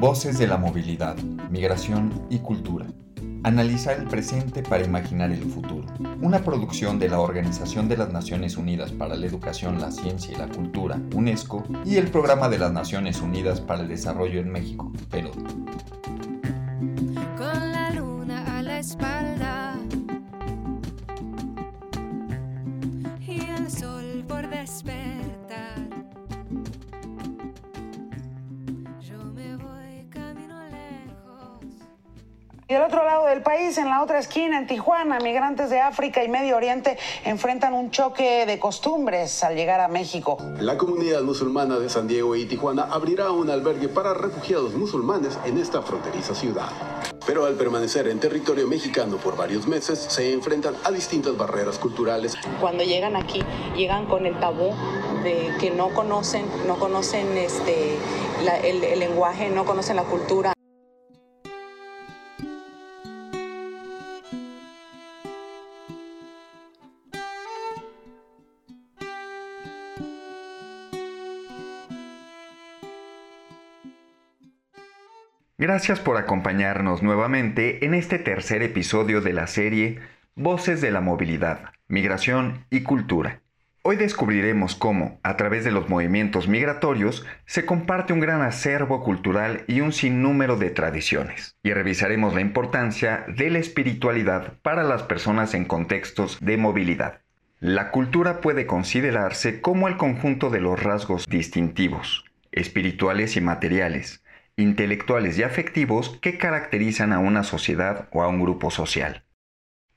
Voces de la movilidad, migración y cultura. Analizar el presente para imaginar el futuro. Una producción de la Organización de las Naciones Unidas para la Educación, la Ciencia y la Cultura, UNESCO, y el Programa de las Naciones Unidas para el Desarrollo en México, PERO. Y del otro lado del país, en la otra esquina, en Tijuana, migrantes de África y Medio Oriente enfrentan un choque de costumbres al llegar a México. La comunidad musulmana de San Diego y Tijuana abrirá un albergue para refugiados musulmanes en esta fronteriza ciudad. Pero al permanecer en territorio mexicano por varios meses, se enfrentan a distintas barreras culturales. cuando llegan aquí llegan con el tabú de que no conocen no conocen este la- el, el lenguaje no conocen la cultura Gracias por acompañarnos nuevamente en este tercer episodio de la serie Voces de la Movilidad, Migración y Cultura. Hoy descubriremos cómo, a través de los movimientos migratorios, se comparte un gran acervo cultural y un sinnúmero de tradiciones. Y revisaremos la importancia de la espiritualidad para las personas en contextos de movilidad. La cultura puede considerarse como el conjunto de los rasgos distintivos, espirituales y materiales, intelectuales y afectivos que caracterizan a una sociedad o a un grupo social.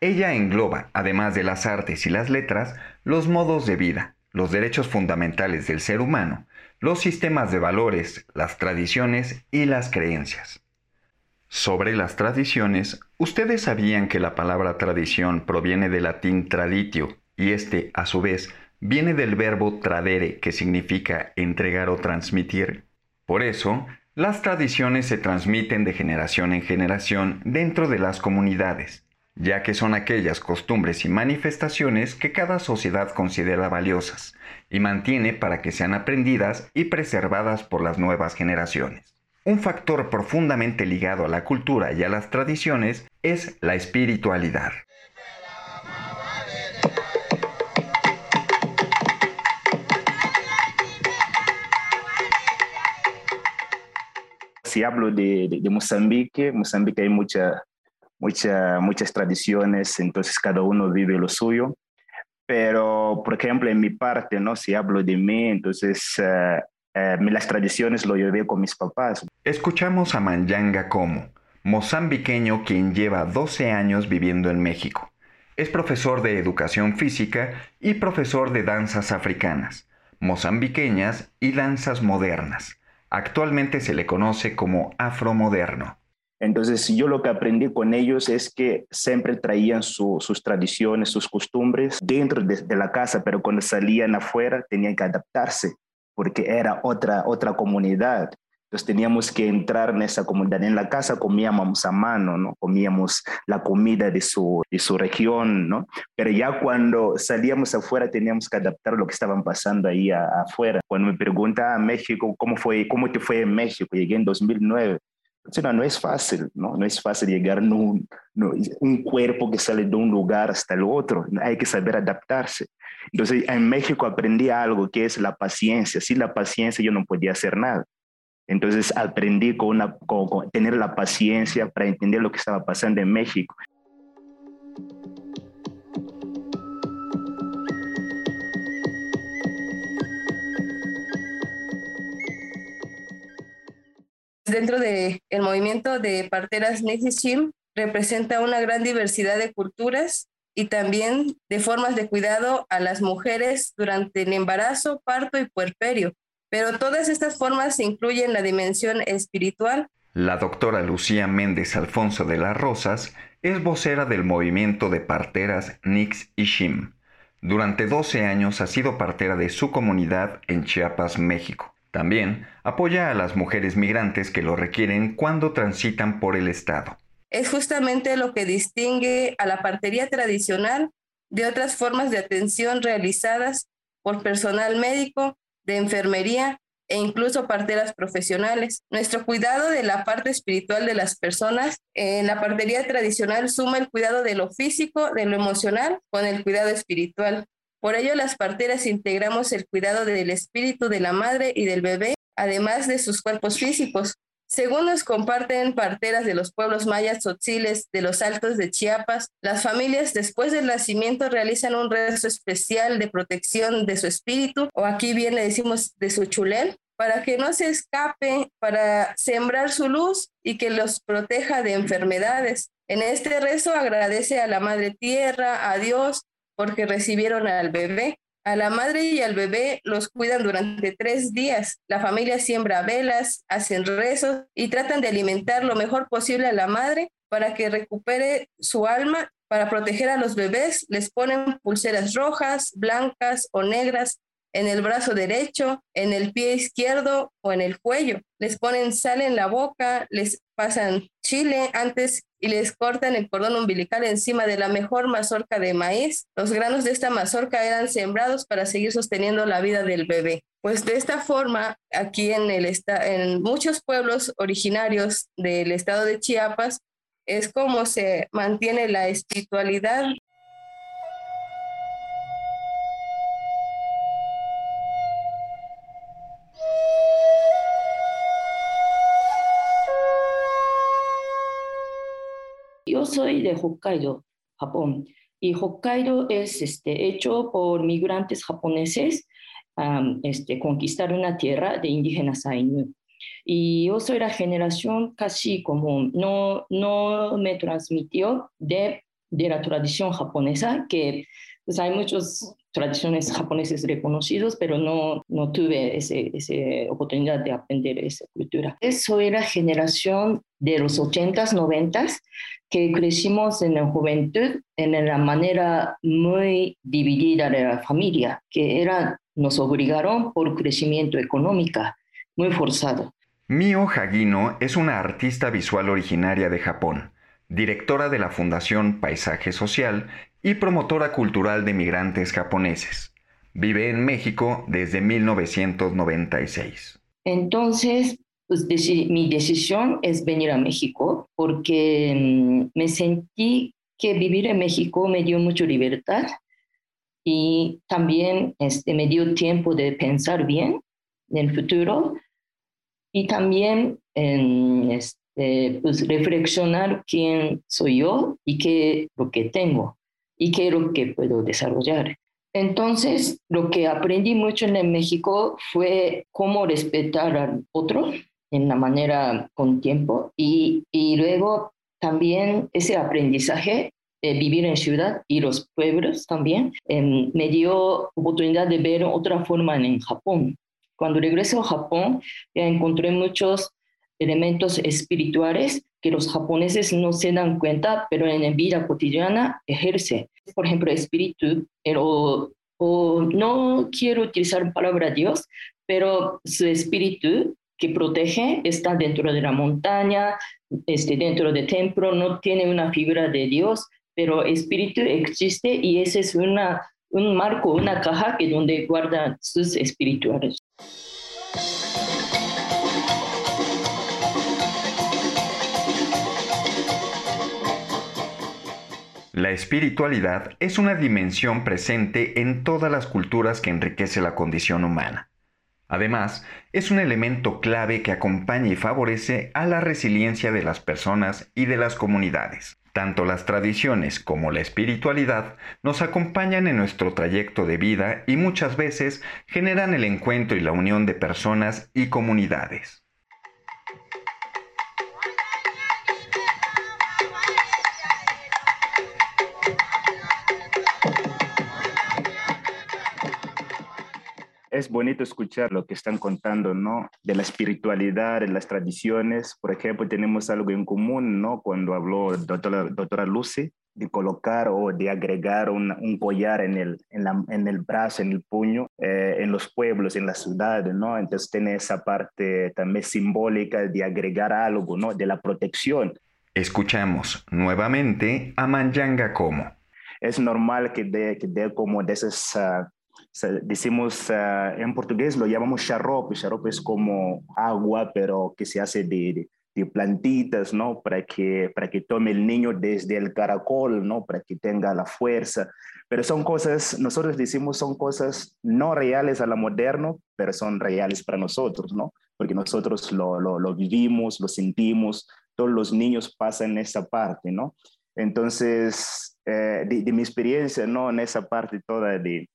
Ella engloba, además de las artes y las letras, los modos de vida, los derechos fundamentales del ser humano, los sistemas de valores, las tradiciones y las creencias. Sobre las tradiciones, ¿ustedes sabían que la palabra tradición proviene del latín traditio y este, a su vez, viene del verbo tradere, que significa entregar o transmitir? Por eso, las tradiciones se transmiten de generación en generación dentro de las comunidades, ya que son aquellas costumbres y manifestaciones que cada sociedad considera valiosas y mantiene para que sean aprendidas y preservadas por las nuevas generaciones. Un factor profundamente ligado a la cultura y a las tradiciones es la espiritualidad. Si hablo de, de- de Mozambique, Mozambique hay mucha, mucha, muchas tradiciones, entonces cada uno vive lo suyo. Pero, por ejemplo, en mi parte, ¿no? Si hablo de mí, entonces eh, las tradiciones lo llevé con mis papás. Escuchamos a Manyanga Como, mozambiqueño quien lleva 12 años viviendo en México. Es profesor de educación física y profesor de danzas africanas, mozambiqueñas y danzas modernas. Actualmente se le conoce como afromoderno. Entonces, yo lo que aprendí con ellos es que siempre traían su- sus tradiciones, sus costumbres dentro de, de la casa, pero cuando salían afuera tenían que adaptarse porque era otra, otra comunidad. Entonces teníamos que entrar en esa comunidad. En la casa comíamos a mano, ¿no? Comíamos la comida de su, de su región, ¿no? Pero ya cuando salíamos afuera teníamos que adaptar lo que estaban pasando ahí a- afuera. Cuando me pregunta a México, ¿cómo, fue, ¿cómo te fue en México? Llegué en 2009. Entonces, no, no es fácil, ¿no? No es fácil llegar en un, no, un cuerpo que sale de un lugar hasta el otro. Hay que saber adaptarse. Entonces, en México aprendí algo que es la paciencia. Sin la paciencia yo no podía hacer nada. Entonces, aprendí con, tener la paciencia para entender lo que estaba pasando en México. Dentro del movimiento de parteras Nexishim representa una gran diversidad de culturas y también de formas de cuidado a las mujeres durante el embarazo, parto y puerperio. Pero todas estas formas incluyen la dimensión espiritual, La doctora Lucía Méndez Alfonso de las Rosas es vocera del movimiento de parteras Nix y Shim. Durante 12 años ha sido partera de su comunidad en Chiapas, México. También apoya a las mujeres migrantes que lo requieren cuando transitan por el estado. es justamente lo que distingue a la partería tradicional de otras formas de atención realizadas por personal médico, de enfermería e incluso parteras profesionales. Nuestro cuidado de la parte espiritual de las personas en la partería tradicional suma el cuidado de lo físico, de lo emocional, con el cuidado espiritual. Por ello, las parteras integramos el cuidado del espíritu de la madre y del bebé, además de sus cuerpos físicos. Según nos comparten parteras de los pueblos mayas tzotziles de los altos de Chiapas, las familias después del nacimiento realizan un rezo especial de protección de su espíritu, o aquí bien le decimos de su chulel, para que no se escape, para sembrar su luz y que los proteja de enfermedades. En este rezo agradece a la Madre Tierra, a Dios, porque recibieron al bebé. A la madre y al bebé los cuidan durante tres días. La familia siembra velas, hacen rezos y tratan de alimentar lo mejor posible a la madre para que recupere su alma. Para proteger a los bebés les ponen pulseras rojas, blancas o negras en el brazo derecho, en el pie izquierdo o en el cuello. Les ponen sal en la boca, les pasan chile antes y les cortan el cordón umbilical encima de la mejor mazorca de maíz. Los granos de esta mazorca eran sembrados para seguir sosteniendo la vida del bebé. Pues de esta forma, aquí en, el en muchos pueblos originarios del estado de Chiapas, es como se mantiene la espiritualidad de Hokkaido, Japón, y Hokkaido es este, hecho por migrantes japoneses, este, conquistar una tierra de indígenas Ainu. Y yo soy la generación casi como no, no me transmitió de, de la tradición japonesa, que pues hay muchas tradiciones japonesas reconocidas, pero no, no tuve esa oportunidad de aprender esa cultura. Soy la generación de los 80s, 90s, que crecimos en la juventud en la manera muy dividida de la familia, que era, nos obligaron por crecimiento económico, muy forzado. Mio Hagino es una artista visual originaria de Japón, directora de la Fundación Paisaje Social y promotora cultural de migrantes japoneses. Vive en México desde 1996. Entonces, pues mi decisión es venir a México porque mm, me sentí que vivir en México me dio mucha libertad y también este, me dio tiempo de pensar bien en el futuro y también en, este, pues, reflexionar quién soy yo y qué lo que tengo y qué es lo que puedo desarrollar. Entonces, lo que aprendí mucho en México fue cómo respetar al otro, en la manera con tiempo y, y luego también ese aprendizaje de vivir en ciudad y los pueblos también em, me dio oportunidad de ver otra forma en, Japón. Cuando regreso a Japón ya encontré muchos elementos espirituales que los japoneses no se dan cuenta, pero en la vida cotidiana ejerce. Por ejemplo, espíritu, pero, o no quiero utilizar la palabra Dios, pero su espíritu que protege está dentro de la montaña, este, dentro del templo, no tiene una figura de Dios, pero espíritu existe y ese es una, un marco, una caja que donde guarda sus espirituales. La espiritualidad es una dimensión presente en todas las culturas que enriquece la condición humana. Además, es un elemento clave que acompaña y favorece a la resiliencia de las personas y de las comunidades. Tanto las tradiciones como la espiritualidad nos acompañan en nuestro trayecto de vida y muchas veces generan el encuentro y la unión de personas y comunidades. Es bonito escuchar lo que están contando, ¿no? De la espiritualidad, de las tradiciones. Por ejemplo, tenemos algo en común, ¿no? Cuando habló doctora, doctora Lucy, de colocar o de agregar un collar en el, en, el brazo, en el puño, eh, en los pueblos, en las ciudades, ¿no? Entonces tiene esa parte también simbólica de agregar algo, ¿no? De la protección. Escuchamos nuevamente a Manjanga como. Es normal que dé que de como de esas... Ah, decimos uh, en portugués lo llamamos xarope. Xarope es como agua, pero que se hace de, de, plantitas, ¿no? Para que, para que tome el niño desde el caracol, ¿no? Para que tenga la fuerza. Pero son cosas, nosotros decimos son cosas no reales a la moderno, pero son reales para nosotros, ¿no? Porque nosotros lo, lo, lo vivimos, lo sentimos, todos los niños pasan esa parte, ¿no? Entonces, eh, de, de, mi experiencia, ¿no? En esa parte toda de,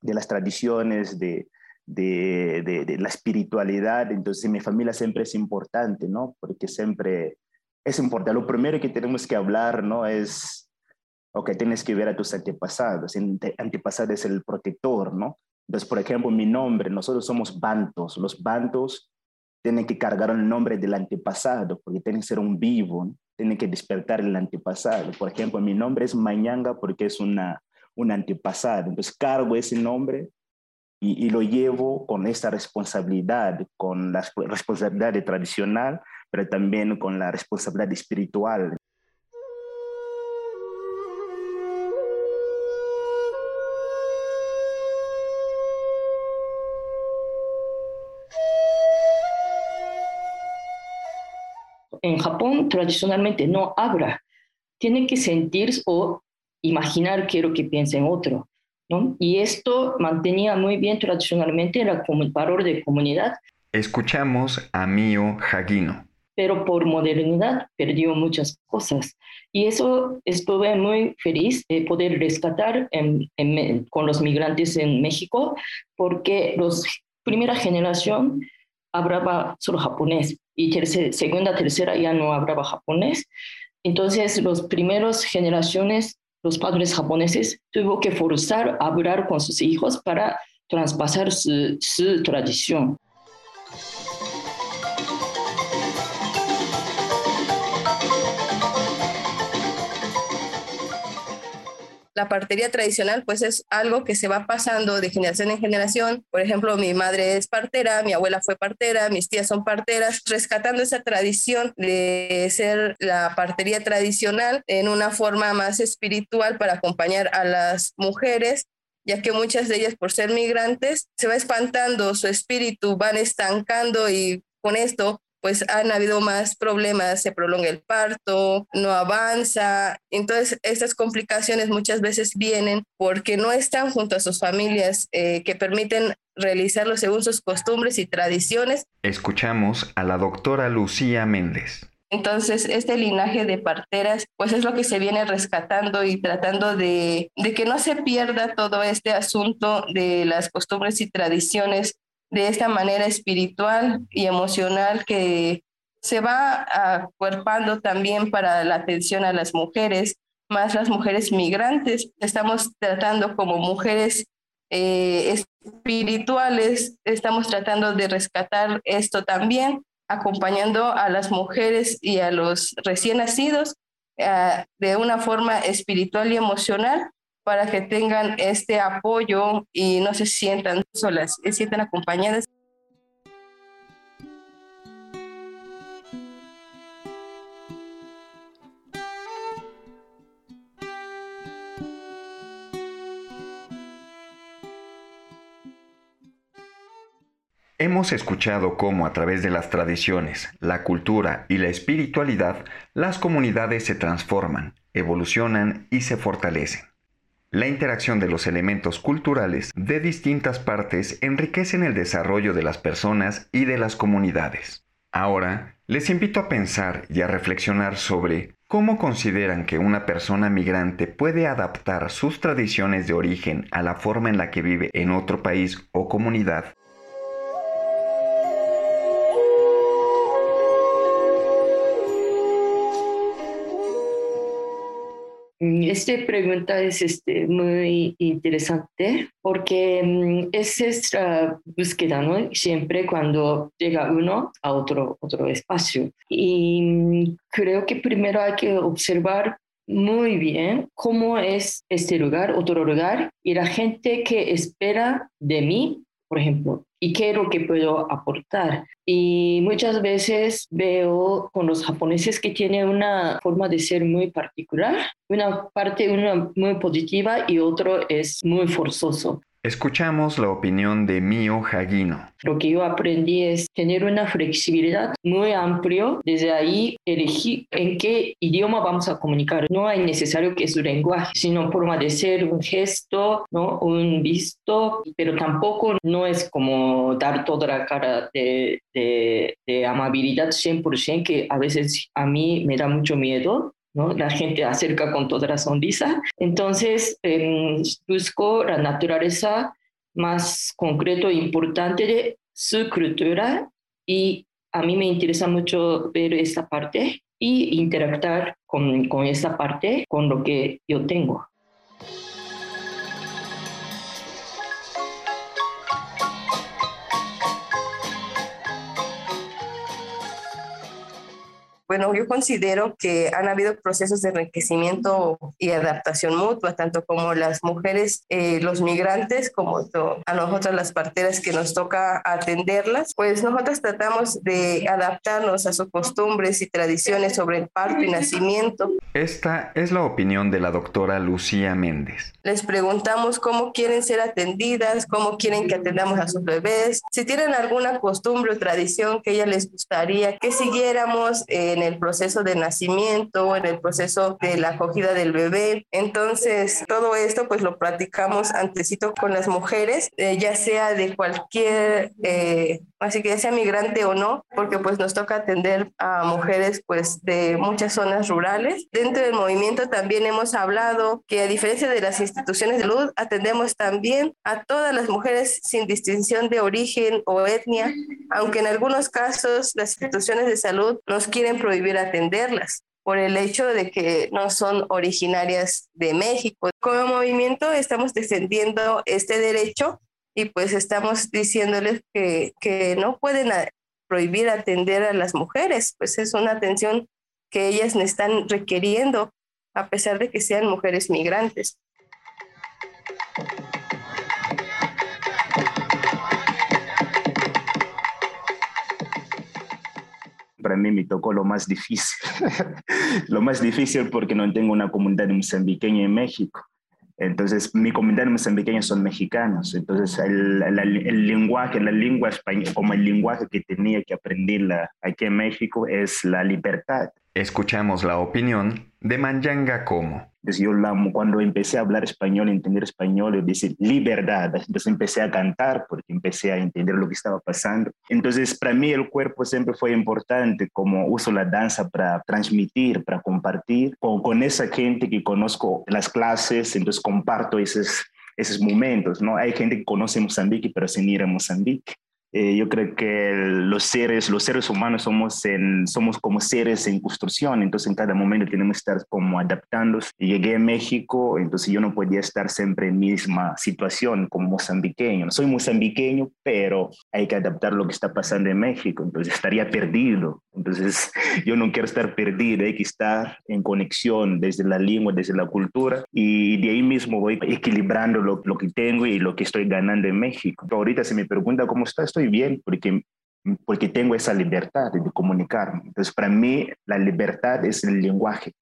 de las tradiciones, de, de, de, la espiritualidad. Entonces, mi familia siempre es importante, ¿no? Porque siempre es importante. Lo primero que tenemos que hablar, ¿no? Es, ok, tienes que ver a tus antepasados. Antepasado es el protector, ¿no? Entonces, por ejemplo, mi nombre, nosotros somos bantos. Los bantos tienen que cargar el nombre del antepasado, porque tienen que ser un vivo, ¿no? tienen que despertar el antepasado. Por ejemplo, mi nombre es Mañanga porque es una un antepasado. Entonces cargo ese nombre y, lo llevo con esta responsabilidad, con la responsabilidad tradicional, pero también con la responsabilidad espiritual. En Japón tradicionalmente no habla, tiene que sentir o imaginar quiero que piense en otro. ¿no? Y esto mantenía muy bien tradicionalmente el valor de comunidad. Escuchamos a Mio Hagino. Pero por modernidad perdió muchas cosas. Y eso estuve muy feliz de poder rescatar con los migrantes en México, porque la primera generación hablaba solo japonés y tercera, segunda, tercera ya no hablaba japonés. Entonces, las primeras generaciones los padres japoneses tuvo que forzar a hablar con sus hijos para traspasar su, su tradición. La partería tradicional pues es algo que se va pasando de generación en generación. Por ejemplo, mi madre es partera, mi abuela fue partera, mis tías son parteras, rescatando esa tradición de ser la partería tradicional en una forma más espiritual para acompañar a las mujeres ya que muchas de ellas por ser migrantes se va espantando su espíritu, van estancando y con esto pues han habido más problemas, se prolonga el parto, no avanza. Entonces, estas complicaciones muchas veces vienen porque no están junto a sus familias eh, que permiten realizarlo según sus costumbres y tradiciones. Escuchamos a la doctora Lucía Méndez. Entonces, este linaje de parteras, pues es lo que se viene rescatando y tratando de, de que no se pierda todo este asunto de las costumbres y tradiciones de esta manera espiritual y emocional que se va acuerpando también para la atención a las mujeres, más las mujeres migrantes. Estamos tratando como mujeres eh, espirituales, estamos tratando de rescatar esto también, acompañando a las mujeres y a los recién nacidos eh, de una forma espiritual y emocional para que tengan este apoyo y no se sientan solas, se sientan acompañadas. Hemos escuchado cómo a través de las tradiciones, la cultura y la espiritualidad, las comunidades se transforman, evolucionan y se fortalecen. La interacción de los elementos culturales de distintas partes enriquecen el desarrollo de las personas y de las comunidades. Ahora, les invito a pensar y a reflexionar sobre cómo consideran que una persona migrante puede adaptar sus tradiciones de origen a la forma en la que vive en otro país o comunidad Esta pregunta es este, muy interesante porque mm, es nuestra búsqueda, ¿no? Siempre cuando llega uno a otro, otro espacio. Y mm, creo que primero hay que observar muy bien cómo es este lugar, otro lugar, y la gente que espera de mí, por ejemplo, y qué es lo que puedo aportar. Y muchas veces veo con los japoneses que tienen una forma de ser muy particular, una parte muy positiva y otro es muy forzoso. Escuchamos la opinión de Mio Haguino. Lo que yo aprendí es tener una flexibilidad muy amplia. Desde ahí elegir en qué idioma vamos a comunicar. No hay necesario que es un lenguaje, sino forma de ser, un gesto, ¿no? un visto, pero tampoco no es como dar toda la cara de, de, de amabilidad 100%, que a veces a mí me da mucho miedo. ¿No? La gente acerca con toda la sonrisa. Entonces, eh, busco la naturaleza más concreto e importante de su cultura y a mí me interesa mucho ver esta parte y interactuar con, con esta parte, con lo que yo tengo. Bueno, yo considero que han habido procesos de enriquecimiento y adaptación mutua, tanto como las mujeres, eh, los migrantes, como a nosotras las parteras que nos toca atenderlas, pues nosotros tratamos de adaptarnos a sus costumbres y tradiciones sobre el parto y nacimiento. Esta es la opinión de la doctora Lucía Méndez. Les preguntamos cómo quieren ser atendidas, cómo quieren que atendamos a sus bebés, si tienen alguna costumbre o tradición que ella les gustaría que siguiéramos en el proceso de nacimiento, en el proceso de la acogida del bebé. Entonces, todo esto pues lo practicamos antecito con las mujeres, eh, ya sea de cualquier, eh, así que sea migrante o no, porque pues nos toca atender a mujeres pues de muchas zonas rurales. Dentro del movimiento también hemos hablado que a diferencia de las instituciones de salud, atendemos también a todas las mujeres sin distinción de origen o etnia, aunque en algunos casos las instituciones de salud nos quieren prohibir atenderlas por el hecho de que no son originarias de México. Como movimiento estamos defendiendo este derecho y pues estamos diciéndoles que, que no pueden prohibir atender a las mujeres, pues es una atención que ellas están requiriendo a pesar de que sean mujeres migrantes. para mí me tocó lo más difícil. lo más difícil porque no tengo una comunidad mozambiqueña en México. Entonces, mi comunidad mozambiqueña son mexicanos. Entonces, el, el, lenguaje, la lengua española, como el lenguaje que tenía que aprender aquí en México es la libertad. Escuchamos la opinión de Manjanga Como. Yo cuando empecé a hablar español, entender español, yo decía libertad. Entonces empecé a cantar porque empecé a entender lo que estaba pasando. Entonces para mí el cuerpo siempre fue importante, como uso la danza para transmitir, para compartir con, esa gente que conozco las clases, entonces comparto esos, esos momentos, ¿no? Hay gente que conoce Mozambique pero sin ir a Mozambique. Eh, yo creo que los seres, los seres humanos somos, en, somos como seres en construcción, entonces en cada momento tenemos que estar como adaptándonos. Llegué a México, entonces yo no podía estar siempre en misma situación como mozambiqueño. Soy mozambiqueño, pero hay que adaptar lo que está pasando en México, entonces estaría perdido. Entonces yo no quiero estar perdido, hay que estar en conexión desde la lengua, desde la cultura, y de ahí mismo voy equilibrando lo, lo que tengo y lo que estoy ganando en México. Ahorita se me pregunta cómo está, estoy bien porque, porque tengo esa libertad de comunicarme. Entonces, para mí, la libertad es el lenguaje.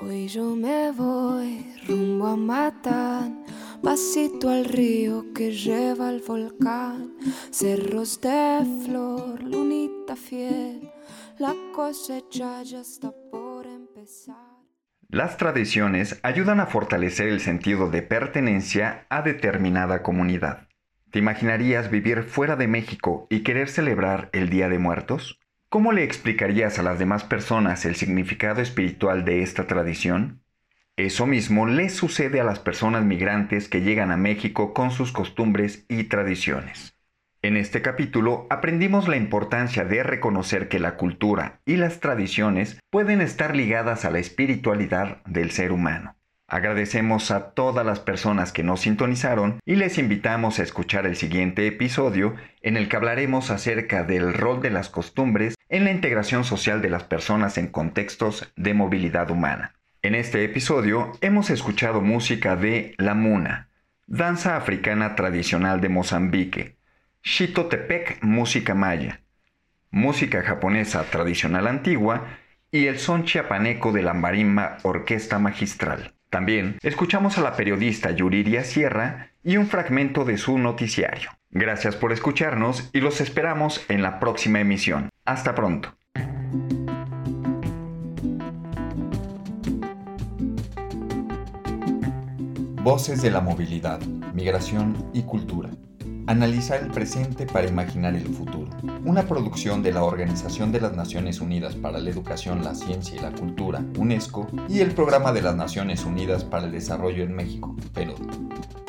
Hoy yo me voy rumbo a matar, pasito al río que lleva al volcán, cerros de flor, lunita fiel, la cosecha ya está por empezar. Las tradiciones ayudan a fortalecer el sentido de pertenencia a determinada comunidad. ¿Te imaginarías vivir fuera de México y querer celebrar el Día de Muertos? ¿Cómo le explicarías a las demás personas el significado espiritual de esta tradición? Eso mismo le sucede a las personas migrantes que llegan a México con sus costumbres y tradiciones. En este capítulo aprendimos la importancia de reconocer que la cultura y las tradiciones pueden estar ligadas a la espiritualidad del ser humano. Agradecemos a todas las personas que nos sintonizaron y les invitamos a escuchar el siguiente episodio en el que hablaremos acerca del rol de las costumbres en la integración social de las personas en contextos de movilidad humana. En este episodio hemos escuchado música de La Muna, danza africana tradicional de Mozambique, Shitotepec, música maya, música japonesa tradicional antigua y el son chiapaneco de la marimba orquesta magistral. También escuchamos a la periodista Yuriria Sierra y un fragmento de su noticiario. Gracias por escucharnos y los esperamos en la próxima emisión. Hasta pronto. Voces de la movilidad, migración y cultura. Analizar el presente para imaginar el futuro. Una producción de la Organización de las Naciones Unidas para la Educación, la Ciencia y la Cultura, UNESCO, y el Programa de las Naciones Unidas para el Desarrollo en México, PEROD.